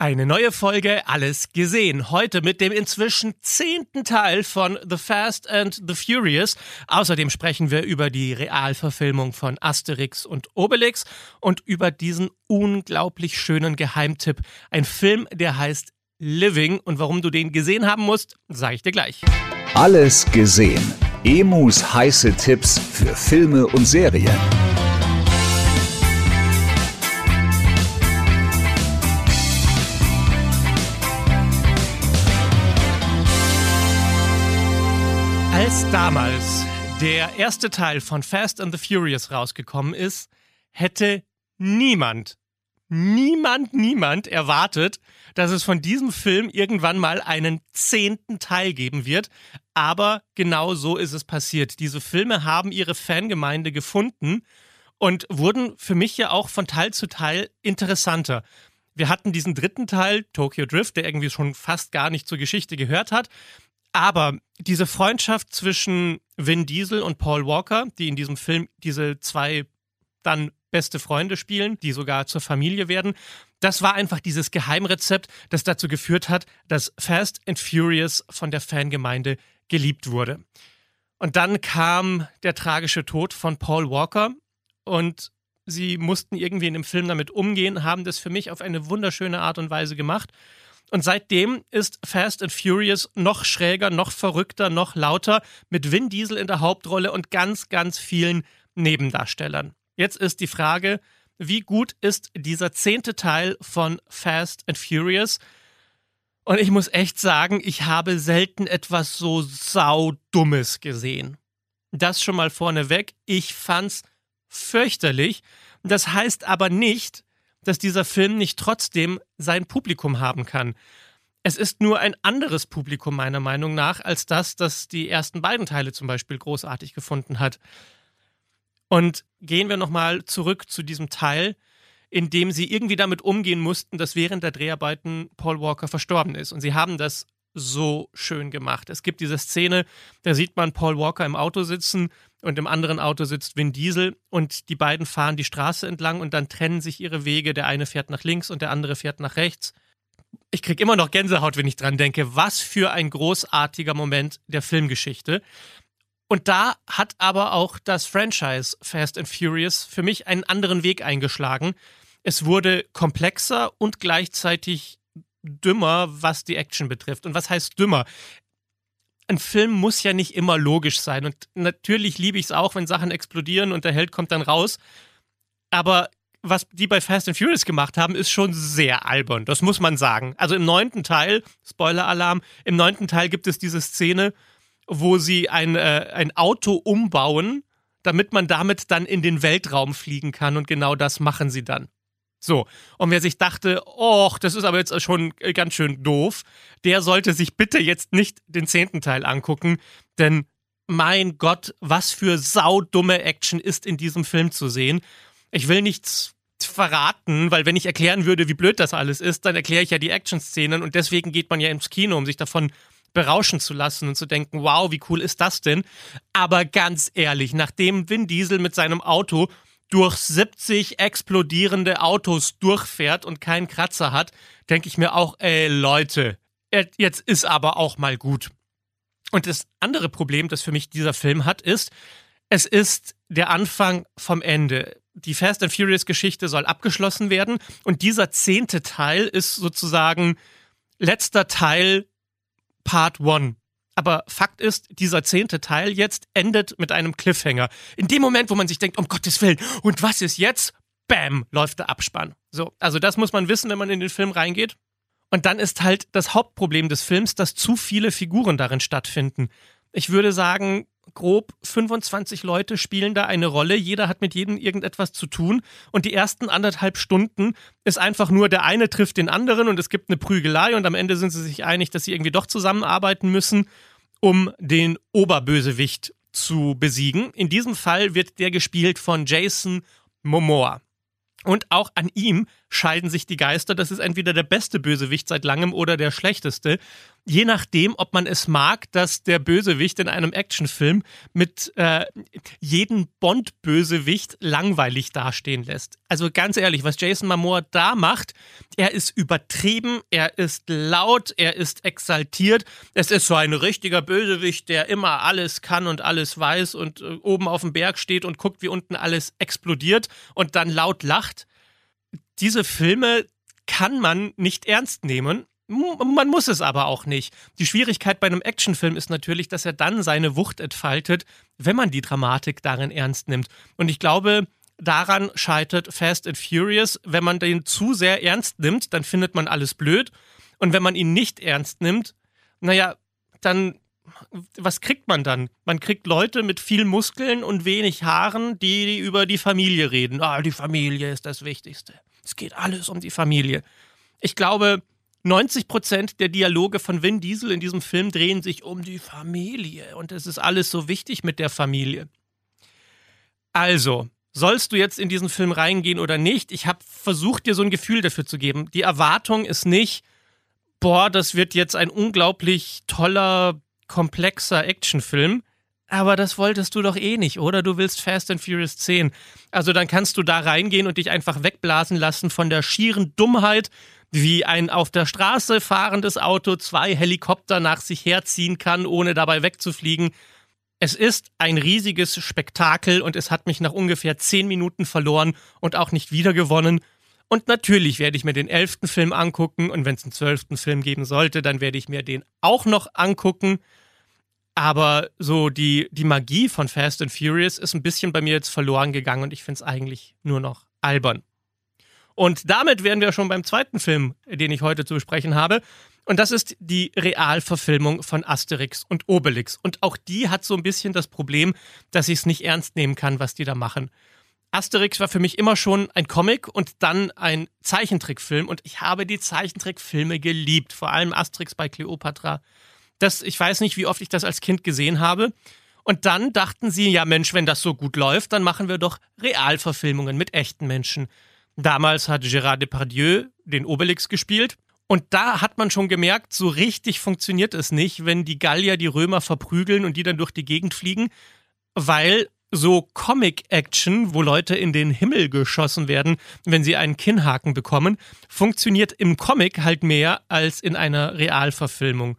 Eine neue Folge Alles gesehen. Heute mit dem inzwischen zehnten Teil von The Fast and the Furious. Außerdem sprechen wir über die Realverfilmung von Asterix und Obelix und über diesen unglaublich schönen Geheimtipp. Ein Film, der heißt Living. Und warum du den gesehen haben musst, sage ich dir gleich. Alles gesehen. Emus heiße Tipps für Filme und Serien. Als damals der erste Teil von Fast and the Furious rausgekommen ist, hätte niemand, niemand, niemand erwartet, dass es von diesem Film irgendwann mal einen zehnten Teil geben wird. Aber genau so ist es passiert. Diese Filme haben ihre Fangemeinde gefunden und wurden für mich ja auch von Teil zu Teil interessanter. Wir hatten diesen dritten Teil, Tokyo Drift, der irgendwie schon fast gar nicht zur Geschichte gehört hat. Aber diese Freundschaft zwischen Vin Diesel und Paul Walker, die in diesem Film diese zwei dann beste Freunde spielen, die sogar zur Familie werden, das war einfach dieses Geheimrezept, das dazu geführt hat, dass Fast and Furious von der Fangemeinde geliebt wurde. Und dann kam der tragische Tod von Paul Walker und sie mussten irgendwie in dem Film damit umgehen, haben das für mich auf eine wunderschöne Art und Weise gemacht. Und seitdem ist Fast and Furious noch schräger, noch verrückter, noch lauter, mit Vin Diesel in der Hauptrolle und ganz, ganz vielen Nebendarstellern. Jetzt ist die Frage, wie gut ist dieser zehnte Teil von Fast and Furious? Und ich muss echt sagen, ich habe selten etwas so saudummes gesehen. Das schon mal vorneweg. Ich fand's fürchterlich. Das heißt aber nicht, dass dieser Film nicht trotzdem sein Publikum haben kann. Es ist nur ein anderes Publikum meiner Meinung nach als das, das die ersten beiden Teile zum Beispiel großartig gefunden hat. Und gehen wir nochmal zurück zu diesem Teil, in dem sie irgendwie damit umgehen mussten, dass während der Dreharbeiten Paul Walker verstorben ist. Und sie haben das so schön gemacht. Es gibt diese Szene, da sieht man Paul Walker im Auto sitzen und im anderen Auto sitzt Vin Diesel und die beiden fahren die Straße entlang und dann trennen sich ihre Wege. Der eine fährt nach links und der andere fährt nach rechts. Ich kriege immer noch Gänsehaut, wenn ich dran denke. Was für ein großartiger Moment der Filmgeschichte. Und da hat aber auch das Franchise Fast and Furious für mich einen anderen Weg eingeschlagen. Es wurde komplexer und gleichzeitig dümmer, was die Action betrifft. Und was heißt dümmer? Ein Film muss ja nicht immer logisch sein. Und natürlich liebe ich es auch, wenn Sachen explodieren und der Held kommt dann raus. Aber was die bei Fast and Furious gemacht haben, ist schon sehr albern. Das muss man sagen. Also im neunten Teil, Spoiler-Alarm, im neunten Teil gibt es diese Szene, wo sie ein, äh, ein Auto umbauen, damit man damit dann in den Weltraum fliegen kann. Und genau das machen sie dann. So, und wer sich dachte, oh, das ist aber jetzt schon ganz schön doof, der sollte sich bitte jetzt nicht den zehnten Teil angucken, denn mein Gott, was für saudumme Action ist in diesem Film zu sehen. Ich will nichts verraten, weil wenn ich erklären würde, wie blöd das alles ist, dann erkläre ich ja die Action-Szenen und deswegen geht man ja ins Kino, um sich davon berauschen zu lassen und zu denken, wow, wie cool ist das denn? Aber ganz ehrlich, nachdem Vin Diesel mit seinem Auto durch 70 explodierende Autos durchfährt und keinen Kratzer hat, denke ich mir auch, ey Leute, jetzt ist aber auch mal gut. Und das andere Problem, das für mich dieser Film hat, ist, es ist der Anfang vom Ende. Die Fast and Furious Geschichte soll abgeschlossen werden und dieser zehnte Teil ist sozusagen letzter Teil Part One. Aber Fakt ist, dieser zehnte Teil jetzt endet mit einem Cliffhanger. In dem Moment, wo man sich denkt, um Gottes Willen, und was ist jetzt? Bam, läuft der Abspann. So, also das muss man wissen, wenn man in den Film reingeht. Und dann ist halt das Hauptproblem des Films, dass zu viele Figuren darin stattfinden. Ich würde sagen, grob 25 Leute spielen da eine Rolle. Jeder hat mit jedem irgendetwas zu tun. Und die ersten anderthalb Stunden ist einfach nur, der eine trifft den anderen und es gibt eine Prügelei und am Ende sind sie sich einig, dass sie irgendwie doch zusammenarbeiten müssen um den Oberbösewicht zu besiegen. In diesem Fall wird der gespielt von Jason Momoa. Und auch an ihm scheiden sich die Geister. Das ist entweder der beste Bösewicht seit langem oder der schlechteste. Je nachdem, ob man es mag, dass der Bösewicht in einem Actionfilm mit äh, jeden Bond-Bösewicht langweilig dastehen lässt. Also ganz ehrlich, was Jason Momoa da macht, er ist übertrieben, er ist laut, er ist exaltiert. Es ist so ein richtiger Bösewicht, der immer alles kann und alles weiß und äh, oben auf dem Berg steht und guckt, wie unten alles explodiert und dann laut lacht diese Filme kann man nicht ernst nehmen. Man muss es aber auch nicht. Die Schwierigkeit bei einem Actionfilm ist natürlich, dass er dann seine Wucht entfaltet, wenn man die Dramatik darin ernst nimmt. Und ich glaube, daran scheitert Fast and Furious. Wenn man den zu sehr ernst nimmt, dann findet man alles blöd. Und wenn man ihn nicht ernst nimmt, naja, dann was kriegt man dann? Man kriegt Leute mit viel Muskeln und wenig Haaren, die über die Familie reden. Ah, die Familie ist das Wichtigste. Es geht alles um die Familie. Ich glaube, 90 Prozent der Dialoge von Vin Diesel in diesem Film drehen sich um die Familie und es ist alles so wichtig mit der Familie. Also, sollst du jetzt in diesen Film reingehen oder nicht? Ich habe versucht, dir so ein Gefühl dafür zu geben. Die Erwartung ist nicht, boah, das wird jetzt ein unglaublich toller, komplexer Actionfilm, aber das wolltest du doch eh nicht, oder? Du willst Fast and Furious 10. Also dann kannst du da reingehen und dich einfach wegblasen lassen von der schieren Dummheit, wie ein auf der Straße fahrendes Auto zwei Helikopter nach sich herziehen kann, ohne dabei wegzufliegen. Es ist ein riesiges Spektakel und es hat mich nach ungefähr zehn Minuten verloren und auch nicht wiedergewonnen. Und natürlich werde ich mir den elften Film angucken und wenn es einen zwölften Film geben sollte, dann werde ich mir den auch noch angucken. Aber so die, die Magie von Fast and Furious ist ein bisschen bei mir jetzt verloren gegangen und ich finde es eigentlich nur noch albern. Und damit wären wir schon beim zweiten Film, den ich heute zu besprechen habe. Und das ist die Realverfilmung von Asterix und Obelix. Und auch die hat so ein bisschen das Problem, dass ich es nicht ernst nehmen kann, was die da machen. Asterix war für mich immer schon ein Comic und dann ein Zeichentrickfilm. Und ich habe die Zeichentrickfilme geliebt. Vor allem Asterix bei Cleopatra das, ich weiß nicht, wie oft ich das als Kind gesehen habe. Und dann dachten sie, ja Mensch, wenn das so gut läuft, dann machen wir doch Realverfilmungen mit echten Menschen. Damals hat Gérard Depardieu den Obelix gespielt. Und da hat man schon gemerkt, so richtig funktioniert es nicht, wenn die Gallier die Römer verprügeln und die dann durch die Gegend fliegen, weil so Comic-Action, wo Leute in den Himmel geschossen werden, wenn sie einen Kinnhaken bekommen, funktioniert im Comic halt mehr als in einer Realverfilmung.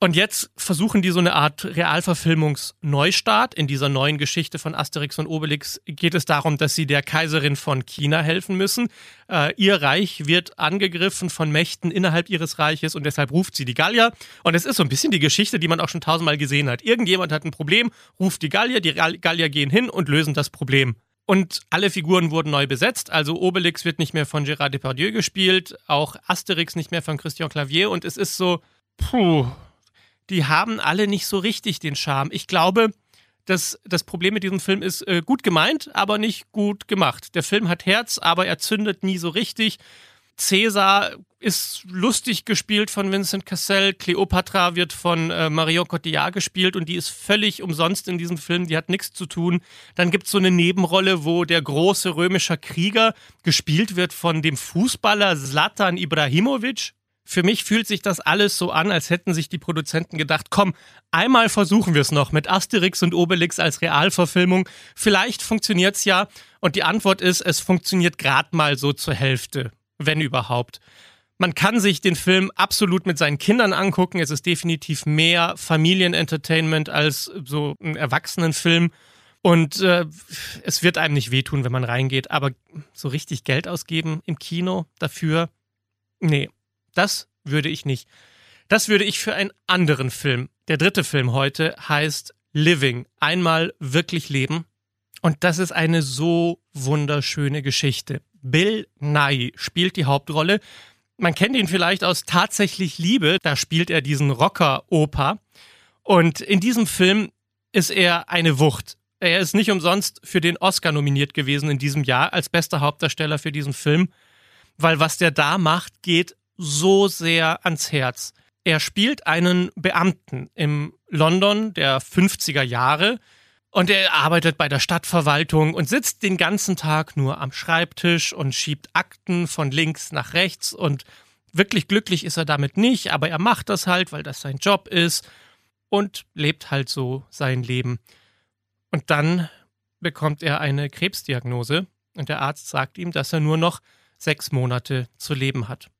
Und jetzt versuchen die so eine Art Realverfilmungsneustart. In dieser neuen Geschichte von Asterix und Obelix geht es darum, dass sie der Kaiserin von China helfen müssen. Äh, ihr Reich wird angegriffen von Mächten innerhalb ihres Reiches und deshalb ruft sie die Gallier. Und es ist so ein bisschen die Geschichte, die man auch schon tausendmal gesehen hat. Irgendjemand hat ein Problem, ruft die Gallier, die Gallier gehen hin und lösen das Problem. Und alle Figuren wurden neu besetzt. Also Obelix wird nicht mehr von Gérard Depardieu gespielt, auch Asterix nicht mehr von Christian Clavier. Und es ist so, puh, die haben alle nicht so richtig den Charme. Ich glaube, dass das Problem mit diesem Film ist äh, gut gemeint, aber nicht gut gemacht. Der Film hat Herz, aber er zündet nie so richtig. Cäsar ist lustig gespielt von Vincent Cassel. Cleopatra wird von äh, Marion Cotillard gespielt und die ist völlig umsonst in diesem Film. Die hat nichts zu tun. Dann gibt es so eine Nebenrolle, wo der große römische Krieger gespielt wird von dem Fußballer Zlatan Ibrahimovic. Für mich fühlt sich das alles so an, als hätten sich die Produzenten gedacht, komm, einmal versuchen wir es noch mit Asterix und Obelix als Realverfilmung. Vielleicht funktioniert's ja. Und die Antwort ist, es funktioniert gerade mal so zur Hälfte, wenn überhaupt. Man kann sich den Film absolut mit seinen Kindern angucken. Es ist definitiv mehr Familienentertainment als so ein Erwachsenenfilm. Und äh, es wird einem nicht wehtun, wenn man reingeht. Aber so richtig Geld ausgeben im Kino dafür, nee, das würde ich nicht. Das würde ich für einen anderen Film. Der dritte Film heute heißt Living. Einmal wirklich leben. Und das ist eine so wunderschöne Geschichte. Bill Nye spielt die Hauptrolle. Man kennt ihn vielleicht aus Tatsächlich Liebe. Da spielt er diesen Rocker-Opa. Und in diesem Film ist er eine Wucht. Er ist nicht umsonst für den Oscar nominiert gewesen in diesem Jahr als bester Hauptdarsteller für diesen Film, weil was der da macht, geht so sehr ans Herz. Er spielt einen Beamten im London der 50er Jahre Und er arbeitet bei der Stadtverwaltung und sitzt den ganzen Tag nur am Schreibtisch und schiebt Akten von links nach rechts. Und wirklich glücklich ist er damit nicht, aber er macht das halt, weil das sein Job ist und lebt halt so sein Leben. Und dann bekommt er eine Krebsdiagnose und der Arzt sagt ihm, dass er nur noch sechs Monate zu leben hat.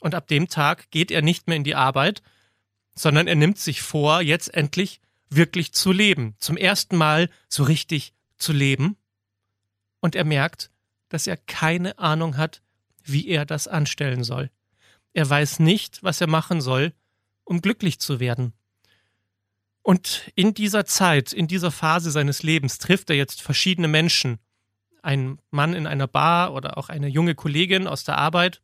Und ab dem Tag geht er nicht mehr in die Arbeit, sondern er nimmt sich vor, jetzt endlich wirklich zu leben. Zum ersten Mal so richtig zu leben. Und er merkt, dass er keine Ahnung hat, wie er das anstellen soll. Er weiß nicht, was er machen soll, um glücklich zu werden. Und in dieser Zeit, in dieser Phase seines Lebens trifft er jetzt verschiedene Menschen. Ein Mann in einer Bar oder auch eine junge Kollegin aus der Arbeit.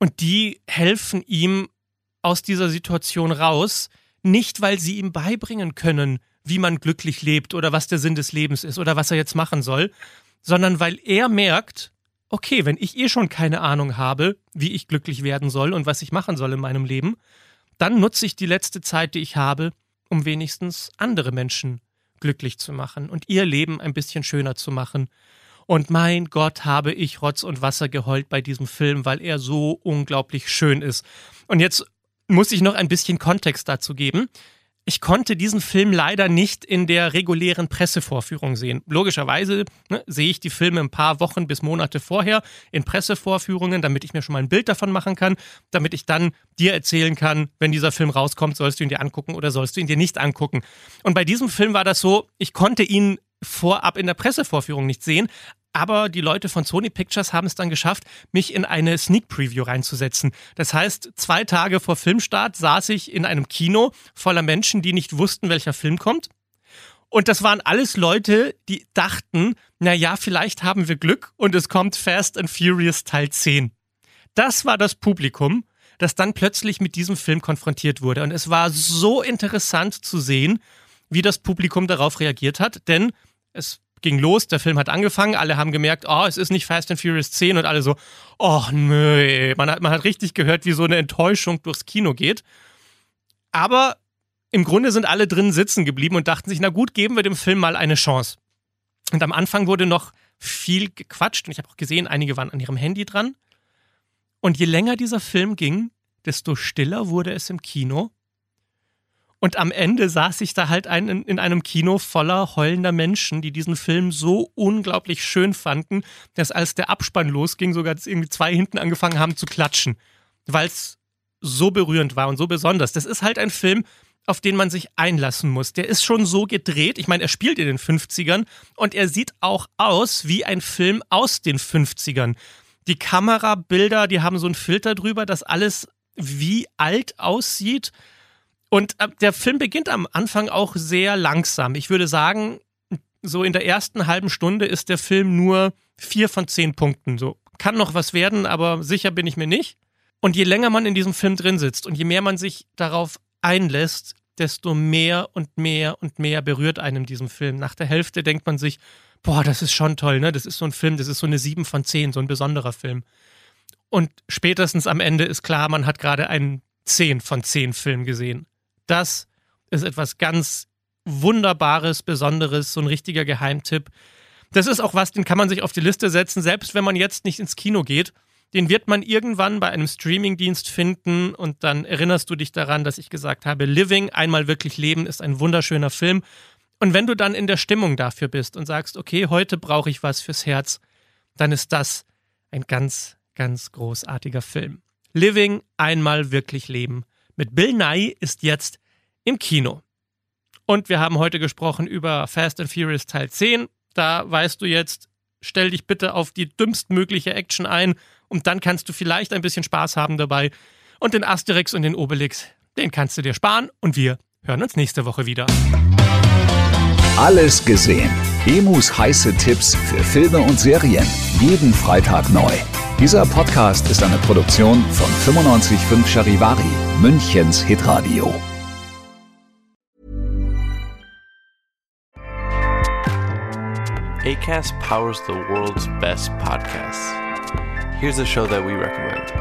Und die helfen ihm aus dieser Situation raus, nicht, weil sie ihm beibringen können, wie man glücklich lebt oder was der Sinn des Lebens ist oder was er jetzt machen soll, sondern weil er merkt, okay, wenn ich eh schon keine Ahnung habe, wie ich glücklich werden soll und was ich machen soll in meinem Leben, dann nutze ich die letzte Zeit, die ich habe, um wenigstens andere Menschen glücklich zu machen und ihr Leben ein bisschen schöner zu machen. Und mein Gott, habe ich Rotz und Wasser geheult bei diesem Film, weil er so unglaublich schön ist. Und jetzt muss ich noch ein bisschen Kontext dazu geben. Ich konnte diesen Film leider nicht in der regulären Pressevorführung sehen. Logischerweise ne, sehe ich die Filme ein paar Wochen bis Monate vorher in Pressevorführungen, damit ich mir schon mal ein Bild davon machen kann, damit ich dann dir erzählen kann, wenn dieser Film rauskommt, sollst du ihn dir angucken oder sollst du ihn dir nicht angucken. Und bei diesem Film war das so, ich konnte ihn vorab in der Pressevorführung nicht sehen, aber die Leute von Sony Pictures haben es dann geschafft, mich in eine Sneak Preview reinzusetzen. Das heißt, zwei Tage vor Filmstart saß ich in einem Kino voller Menschen, die nicht wussten, welcher Film kommt. Und das waren alles Leute, die dachten, na ja, vielleicht haben wir Glück und es kommt Fast and Furious Teil 10. Das war das Publikum, das dann plötzlich mit diesem Film konfrontiert wurde. Und es war so interessant zu sehen, wie das Publikum darauf reagiert hat, denn es ging los, der Film hat angefangen, alle haben gemerkt, oh, es ist nicht Fast and Furious 10 und alle so, oh nö, man hat, man hat richtig gehört, wie so eine Enttäuschung durchs Kino geht. Aber im Grunde sind alle drinnen sitzen geblieben und dachten sich, na gut, geben wir dem Film mal eine Chance. Und am Anfang wurde noch viel gequatscht und ich habe auch gesehen, einige waren an ihrem Handy dran. Und je länger dieser Film ging, desto stiller wurde es im Kino und am Ende saß ich da halt ein, in einem Kino voller heulender Menschen, die diesen Film so unglaublich schön fanden, dass als der Abspann losging, sogar irgendwie zwei hinten angefangen haben zu klatschen, weil es so berührend war und so besonders. Das ist halt ein Film, auf den man sich einlassen muss. Der ist schon so gedreht. Ich meine, er spielt in den 50ern und er sieht auch aus wie ein Film aus den 50ern. Die Kamerabilder, die haben so einen Filter drüber, dass alles wie alt aussieht. Und äh, der Film beginnt am Anfang auch sehr langsam. Ich würde sagen, so in der ersten halben Stunde ist der Film nur vier von zehn Punkten. So kann noch was werden, aber sicher bin ich mir nicht. Und je länger man in diesem Film drin sitzt und je mehr man sich darauf einlässt, desto mehr und mehr und mehr berührt einem diesem Film. Nach der Hälfte denkt man sich, boah, das ist schon toll, ne? Das ist so ein Film, das ist so eine sieben von zehn, so ein besonderer Film. Und spätestens am Ende ist klar, man hat gerade einen zehn von zehn Film gesehen. Das ist etwas ganz Wunderbares, Besonderes, so ein richtiger Geheimtipp. Das ist auch was, den kann man sich auf die Liste setzen, selbst wenn man jetzt nicht ins Kino geht. Den wird man irgendwann bei einem Streamingdienst finden und dann erinnerst du dich daran, dass ich gesagt habe, Living, einmal wirklich leben, ist ein wunderschöner Film. Und wenn du dann in der Stimmung dafür bist und sagst, okay, heute brauche ich was fürs Herz, dann ist das ein ganz, ganz großartiger Film. Living, einmal wirklich leben mit Bill Nye ist jetzt im Kino. Und wir haben heute gesprochen über Fast and Furious Teil 10. Da weißt du jetzt, stell dich bitte auf die dümmstmögliche Action ein und dann kannst du vielleicht ein bisschen Spaß haben dabei. Und den Asterix und den Obelix, den kannst du dir sparen und wir hören uns nächste Woche wieder. Alles gesehen. Emus heiße Tipps für Filme und Serien. Jeden Freitag neu. Dieser Podcast ist eine Produktion von 955 Charivari, Münchens Hitradio. ACAST powers the world's best podcasts. Here's a show that we recommend.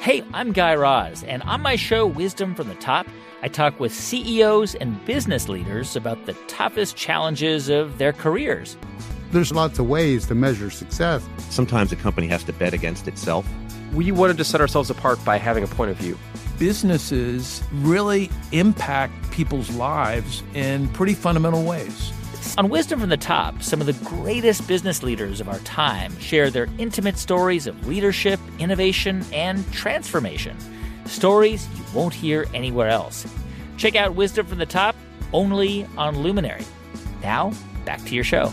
Hey, I'm Guy Raz, and on my show, Wisdom from the Top, I talk with CEOs and business leaders about the toughest challenges of their careers. There's lots of ways to measure success. Sometimes a company has to bet against itself. We wanted to set ourselves apart by having a point of view. Businesses really impact people's lives in pretty fundamental ways. On Wisdom from the Top, some of the greatest business leaders of our time share their intimate stories of leadership, innovation, and transformation. Stories you won't hear anywhere else. Check out Wisdom from the Top only on Luminary. Now, back to your show.